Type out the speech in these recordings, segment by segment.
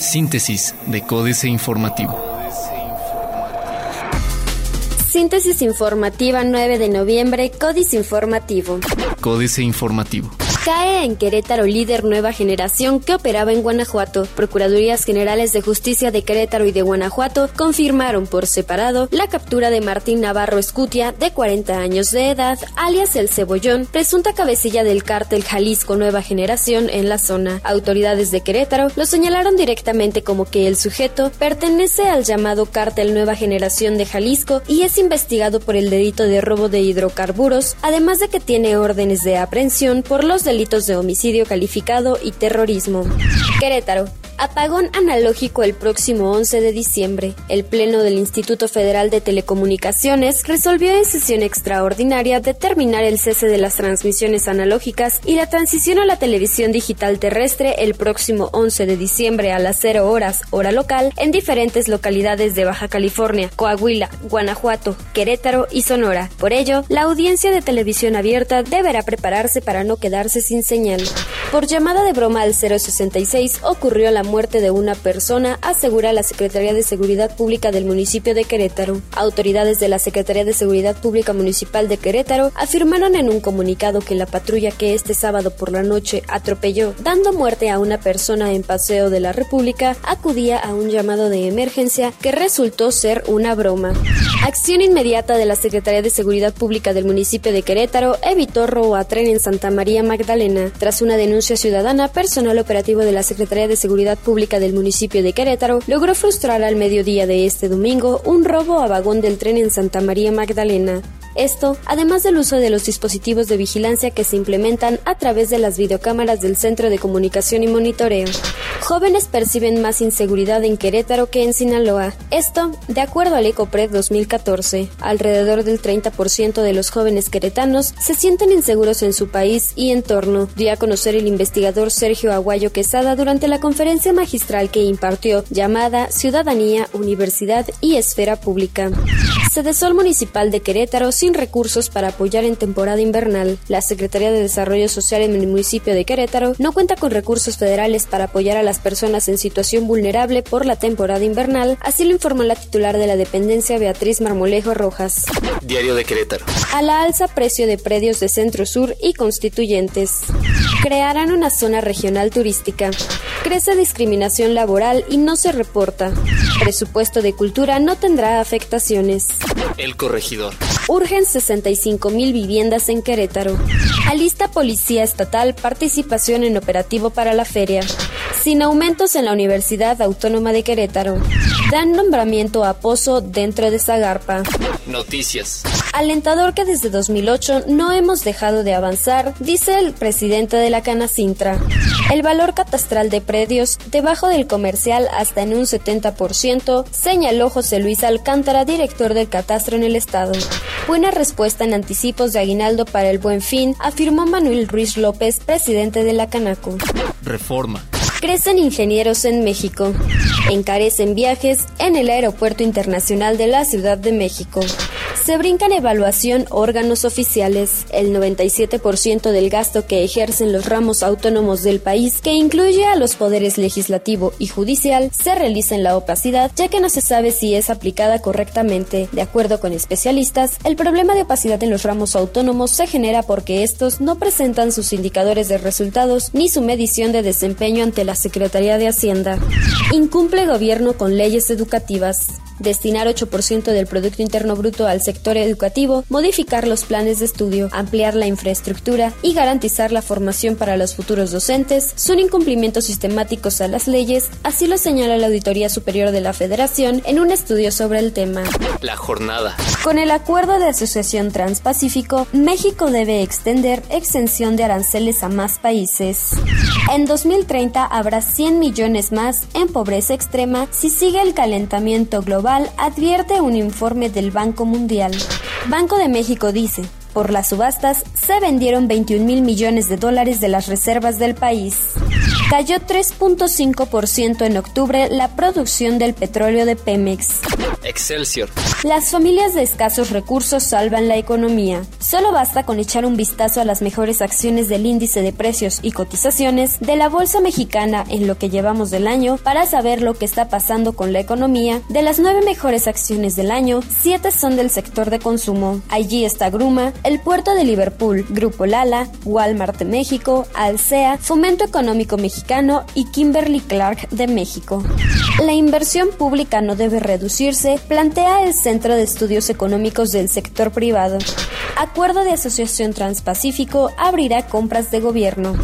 Síntesis de Códice Informativo. Síntesis informativa 9 de noviembre, Códice Informativo. Códice Informativo. Cae en Querétaro líder nueva generación que operaba en Guanajuato. Procuradurías Generales de Justicia de Querétaro y de Guanajuato confirmaron por separado la captura de Martín Navarro Escutia, de 40 años de edad, alias El Cebollón, presunta cabecilla del cártel Jalisco Nueva Generación en la zona. Autoridades de Querétaro lo señalaron directamente como que el sujeto pertenece al llamado cártel Nueva Generación de Jalisco y es investigado por el delito de robo de hidrocarburos, además de que tiene órdenes de aprehensión por los delitos delitos de homicidio calificado y terrorismo. Querétaro. Apagón analógico el próximo 11 de diciembre. El Pleno del Instituto Federal de Telecomunicaciones resolvió en sesión extraordinaria determinar el cese de las transmisiones analógicas y la transición a la televisión digital terrestre el próximo 11 de diciembre a las 0 horas, hora local, en diferentes localidades de Baja California, Coahuila, Guanajuato, Querétaro y Sonora. Por ello, la audiencia de televisión abierta deberá prepararse para no quedarse sin señal. Por llamada de broma al 066 ocurrió la muerte de una persona, asegura la Secretaría de Seguridad Pública del municipio de Querétaro. Autoridades de la Secretaría de Seguridad Pública Municipal de Querétaro afirmaron en un comunicado que la patrulla que este sábado por la noche atropelló, dando muerte a una persona en Paseo de la República, acudía a un llamado de emergencia que resultó ser una broma. Acción inmediata de la Secretaría de Seguridad Pública del municipio de Querétaro evitó robo a tren en Santa María Magdalena. Tras una denuncia ciudadana, personal operativo de la Secretaría de Seguridad Pública del municipio de Querétaro logró frustrar al mediodía de este domingo un robo a vagón del tren en Santa María Magdalena. Esto, además del uso de los dispositivos de vigilancia que se implementan a través de las videocámaras del Centro de Comunicación y Monitoreo. Jóvenes perciben más inseguridad en Querétaro que en Sinaloa. Esto, de acuerdo al ECOPRED 2014, alrededor del 30% de los jóvenes queretanos se sienten inseguros en su país y entorno, dio a conocer el investigador Sergio Aguayo Quesada durante la conferencia magistral que impartió llamada Ciudadanía, Universidad y Esfera Pública. Sedesol Municipal de Querétaro sin recursos para apoyar en temporada invernal. La Secretaría de Desarrollo Social en el municipio de Querétaro no cuenta con recursos federales para apoyar a las personas en situación vulnerable por la temporada invernal, así lo informó la titular de la dependencia Beatriz Marmolejo Rojas. Diario de Querétaro. A la alza precio de predios de Centro Sur y Constituyentes. Crearán una zona regional turística. Crece discriminación laboral y no se reporta. Presupuesto de cultura no tendrá afectaciones. El corregidor. Urgen 65 mil viviendas en Querétaro. Alista Policía Estatal participación en operativo para la feria. Sin aumentos en la Universidad Autónoma de Querétaro. Dan nombramiento a Pozo dentro de Zagarpa. Noticias. Alentador que desde 2008 no hemos dejado de avanzar, dice el presidente de la Canacintra. El valor catastral de predios debajo del comercial hasta en un 70%, señaló José Luis Alcántara, director del catastro en el estado. Buena respuesta en anticipos de aguinaldo para el buen fin, afirmó Manuel Ruiz López, presidente de la Canaco. Reforma. Crecen ingenieros en México. Encarecen viajes en el Aeropuerto Internacional de la Ciudad de México. Se brincan evaluación órganos oficiales. El 97% del gasto que ejercen los ramos autónomos del país, que incluye a los poderes legislativo y judicial, se realiza en la opacidad, ya que no se sabe si es aplicada correctamente. De acuerdo con especialistas, el problema de opacidad en los ramos autónomos se genera porque estos no presentan sus indicadores de resultados ni su medición de desempeño ante la Secretaría de Hacienda. Incumple gobierno con leyes educativas destinar 8% del Producto Interno Bruto al sector educativo, modificar los planes de estudio, ampliar la infraestructura y garantizar la formación para los futuros docentes son incumplimientos sistemáticos a las leyes, así lo señala la Auditoría Superior de la Federación en un estudio sobre el tema. La jornada. Con el acuerdo de asociación Transpacífico, México debe extender exención de aranceles a más países. En 2030 habrá 100 millones más en pobreza extrema si sigue el calentamiento global, advierte un informe del Banco Mundial. Banco de México dice, por las subastas se vendieron 21 mil millones de dólares de las reservas del país. Cayó 3.5% en octubre la producción del petróleo de Pemex. Excelsior. Las familias de escasos recursos salvan la economía. Solo basta con echar un vistazo a las mejores acciones del índice de precios y cotizaciones de la Bolsa Mexicana en lo que llevamos del año para saber lo que está pasando con la economía. De las nueve mejores acciones del año, siete son del sector de consumo. Allí está Gruma, el puerto de Liverpool, Grupo Lala, Walmart de México, Alsea, Fomento Económico Mexicano y Kimberly Clark de México. La inversión pública no debe reducirse, plantea el Centro de Estudios Económicos del Sector Privado. Acuerdo de Asociación Transpacífico abrirá compras de gobierno.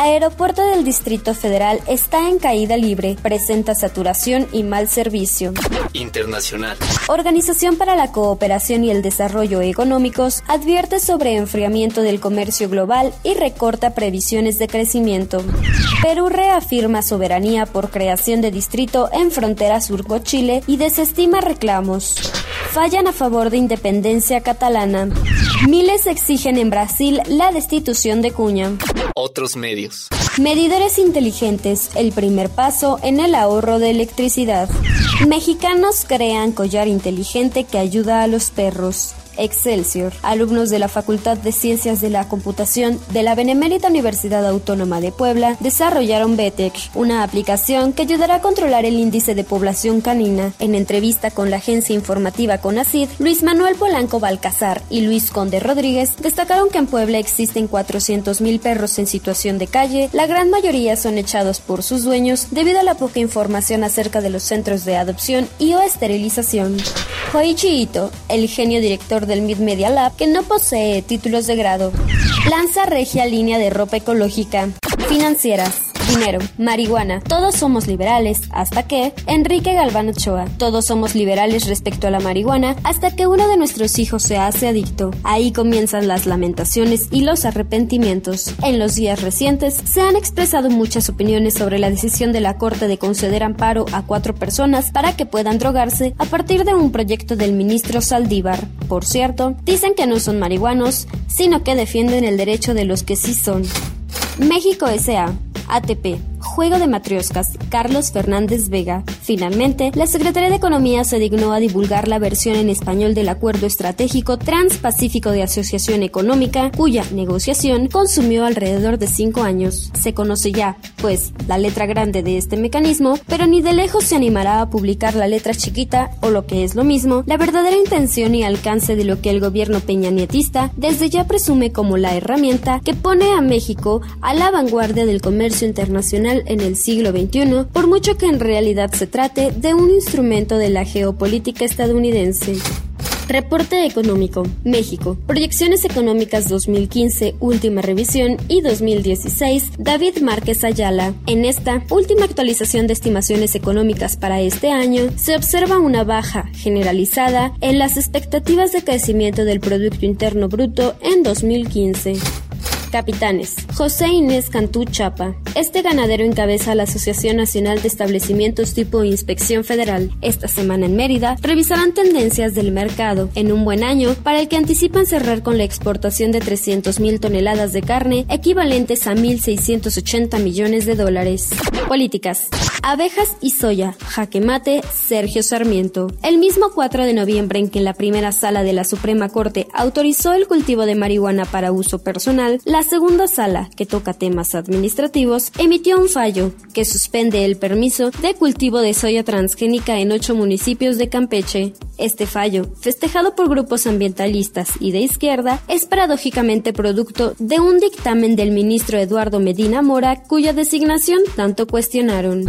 Aeropuerto del Distrito Federal está en caída libre, presenta saturación y mal servicio. Internacional. Organización para la Cooperación y el Desarrollo Económicos advierte sobre enfriamiento del comercio global y recorta previsiones de crecimiento. Perú reafirma soberanía por creación de distrito en frontera sur con Chile y desestima reclamos. Fallan a favor de independencia catalana. Miles exigen en Brasil la destitución de Cuña. Otros medios. Medidores inteligentes, el primer paso en el ahorro de electricidad. Mexicanos crean collar inteligente que ayuda a los perros. Excelsior, alumnos de la Facultad de Ciencias de la Computación de la Benemérita Universidad Autónoma de Puebla desarrollaron BETEC, una aplicación que ayudará a controlar el índice de población canina. En entrevista con la agencia informativa CONACID, Luis Manuel Polanco Balcazar y Luis Conde Rodríguez destacaron que en Puebla existen 400.000 perros en situación de calle, la gran mayoría son echados por sus dueños debido a la poca información acerca de los centros de adopción y o esterilización. Hoichi Ito, el genio director del Mid Media Lab, que no posee títulos de grado, lanza regia línea de ropa ecológica. Financieras dinero, marihuana, todos somos liberales, hasta que Enrique Galván Ochoa, todos somos liberales respecto a la marihuana, hasta que uno de nuestros hijos se hace adicto. Ahí comienzan las lamentaciones y los arrepentimientos. En los días recientes se han expresado muchas opiniones sobre la decisión de la Corte de conceder amparo a cuatro personas para que puedan drogarse a partir de un proyecto del ministro Saldívar. Por cierto, dicen que no son marihuanos, sino que defienden el derecho de los que sí son. México S.A. ATP, Juego de Matrioscas, Carlos Fernández Vega. Finalmente, la Secretaría de Economía se dignó a divulgar la versión en español del Acuerdo Estratégico Transpacífico de Asociación Económica, cuya negociación consumió alrededor de cinco años. Se conoce ya, pues, la letra grande de este mecanismo, pero ni de lejos se animará a publicar la letra chiquita, o lo que es lo mismo, la verdadera intención y alcance de lo que el gobierno peñanietista desde ya presume como la herramienta que pone a México a la vanguardia del comercio internacional en el siglo XXI, por mucho que en realidad se trate de un instrumento de la geopolítica estadounidense. Reporte económico. México. Proyecciones económicas 2015, última revisión y 2016. David Márquez Ayala. En esta última actualización de estimaciones económicas para este año, se observa una baja generalizada en las expectativas de crecimiento del Producto Interno Bruto en 2015. Capitanes. José Inés Cantú Chapa. Este ganadero encabeza la Asociación Nacional de Establecimientos tipo Inspección Federal. Esta semana en Mérida revisarán tendencias del mercado en un buen año para el que anticipan cerrar con la exportación de 300.000 toneladas de carne equivalentes a 1.680 millones de dólares. Políticas. Abejas y soya. Jaque mate. Sergio Sarmiento. El mismo 4 de noviembre en que la primera sala de la Suprema Corte autorizó el cultivo de marihuana para uso personal, la segunda sala, que toca temas administrativos, emitió un fallo que suspende el permiso de cultivo de soya transgénica en ocho municipios de Campeche. Este fallo, festejado por grupos ambientalistas y de izquierda, es paradójicamente producto de un dictamen del ministro Eduardo Medina Mora, cuya designación tanto cuestionaron.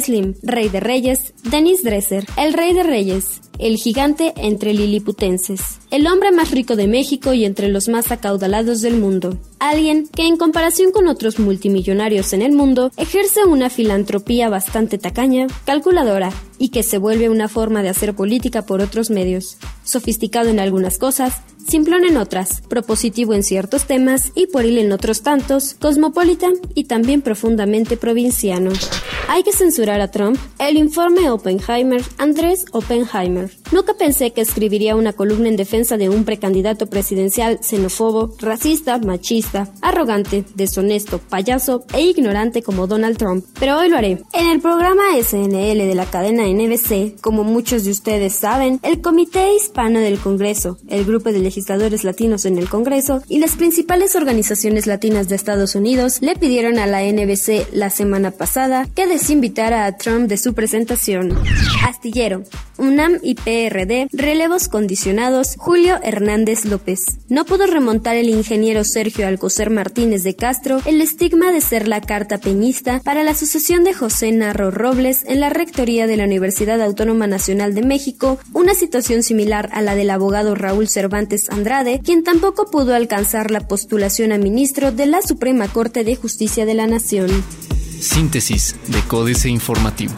Slim, Rey de Reyes, Denis Dresser, el Rey de Reyes, el gigante entre liliputenses, el hombre más rico de México y entre los más acaudalados del mundo. Alguien que en comparación con otros multimillonarios en el mundo ejerce una filantropía bastante tacaña, calculadora y que se vuelve una forma de hacer política por otros medios. Sofisticado en algunas cosas, simplón en otras, propositivo en ciertos temas y pueril en otros tantos, cosmopolita y también profundamente provinciano. ¿Hay que censurar a Trump? El informe Oppenheimer, Andrés Oppenheimer. Nunca pensé que escribiría una columna en defensa de un precandidato presidencial xenófobo, racista, machista, arrogante, deshonesto, payaso e ignorante como Donald Trump, pero hoy lo haré. En el programa SNL de la cadena NBC, como muchos de ustedes saben, el Comité Hispano del Congreso, el grupo de legisladores latinos en el Congreso y las principales organizaciones latinas de Estados Unidos le pidieron a la NBC la semana pasada que desinvitara a Trump de su presentación. Astillero, UNAM y PRD, relevos condicionados, Julio Hernández López. No pudo remontar el ingeniero Sergio Alcocer Martínez de Castro el estigma de ser la carta peñista para la sucesión de José Narro Robles en la rectoría de la Universidad Autónoma Nacional de México, una situación similar a la del abogado Raúl Cervantes Andrade, quien tampoco pudo alcanzar la postulación a ministro de la Suprema Corte de Justicia de la Nación. Síntesis de Códice Informativo.